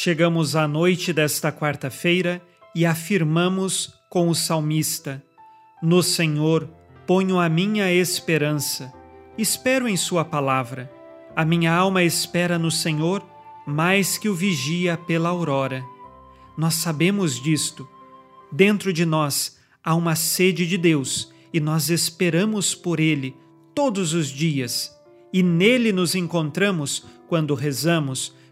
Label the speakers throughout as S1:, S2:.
S1: Chegamos à noite desta quarta-feira e afirmamos com o salmista: No Senhor ponho a minha esperança. Espero em Sua palavra. A minha alma espera no Senhor mais que o vigia pela aurora. Nós sabemos disto. Dentro de nós há uma sede de Deus e nós esperamos por Ele todos os dias. E nele nos encontramos quando rezamos,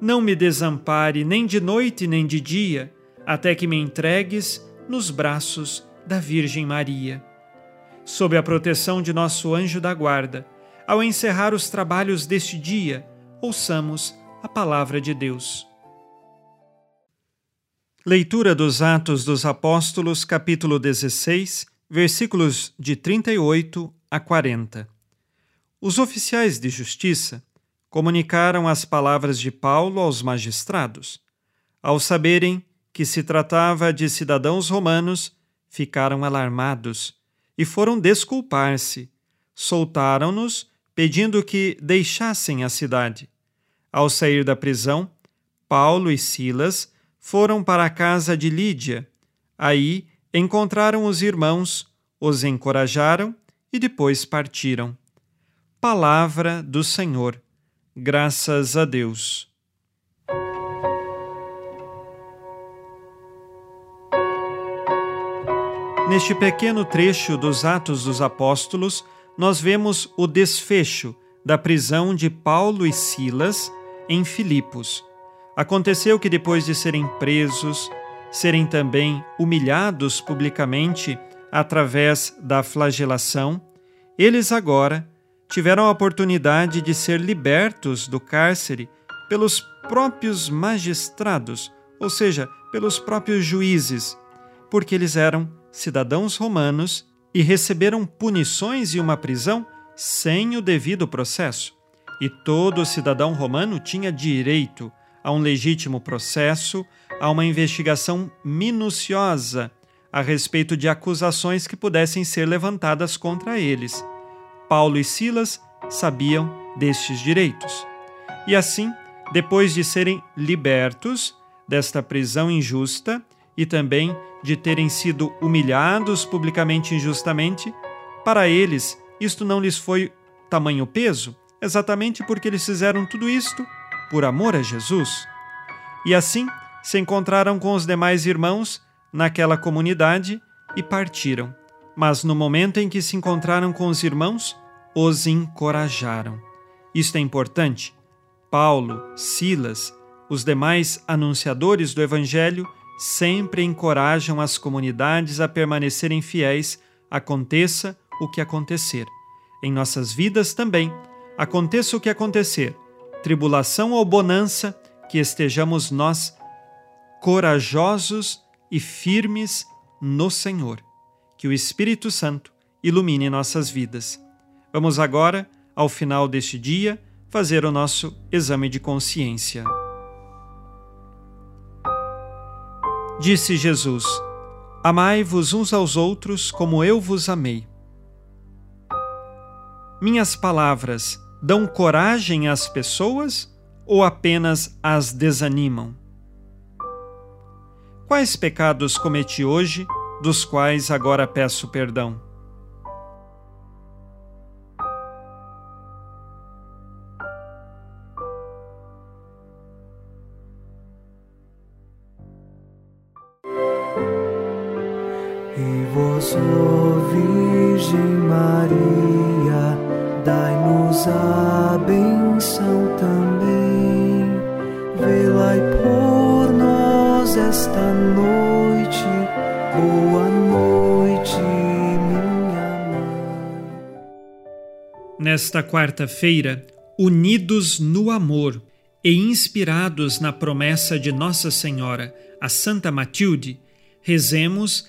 S1: não me desampare nem de noite nem de dia, até que me entregues nos braços da Virgem Maria. Sob a proteção de nosso anjo da guarda, ao encerrar os trabalhos deste dia, ouçamos a palavra de Deus. Leitura dos Atos dos Apóstolos, capítulo 16, versículos de 38 a 40. Os oficiais de justiça comunicaram as palavras de Paulo aos magistrados. Ao saberem que se tratava de cidadãos romanos, ficaram alarmados e foram desculpar-se. Soltaram-nos, pedindo que deixassem a cidade. Ao sair da prisão, Paulo e Silas foram para a casa de Lídia. Aí encontraram os irmãos, os encorajaram e depois partiram. Palavra do Senhor. Graças a Deus. Neste pequeno trecho dos Atos dos Apóstolos, nós vemos o desfecho da prisão de Paulo e Silas em Filipos Aconteceu que depois de serem presos, serem também humilhados publicamente através da flagelação, eles agora tiveram a oportunidade de ser libertos do cárcere pelos próprios magistrados, ou seja, pelos próprios juízes, porque eles eram cidadãos romanos e receberam punições e uma prisão sem o devido processo. E todo cidadão romano tinha direito a um legítimo processo, a uma investigação minuciosa a respeito de acusações que pudessem ser levantadas contra eles. Paulo e Silas sabiam destes direitos. E assim, depois de serem libertos desta prisão injusta e também de terem sido humilhados publicamente injustamente, para eles isto não lhes foi tamanho peso, exatamente porque eles fizeram tudo isto por amor a Jesus. E assim se encontraram com os demais irmãos naquela comunidade e partiram. Mas no momento em que se encontraram com os irmãos, os encorajaram. Isto é importante. Paulo, Silas, os demais anunciadores do Evangelho sempre encorajam as comunidades a permanecerem fiéis, aconteça o que acontecer. Em nossas vidas também, aconteça o que acontecer, tribulação ou bonança, que estejamos nós corajosos e firmes no Senhor. Que o Espírito Santo ilumine nossas vidas. Vamos agora, ao final deste dia, fazer o nosso exame de consciência. Disse Jesus: Amai-vos uns aos outros como eu vos amei. Minhas palavras dão coragem às pessoas ou apenas as desanimam? Quais pecados cometi hoje, dos quais agora peço perdão?
S2: Virgem Maria, dai-nos a benção também. Por nós esta noite, boa noite, minha mãe.
S1: Nesta quarta-feira, unidos no amor e inspirados na promessa de Nossa Senhora, a Santa Matilde, rezemos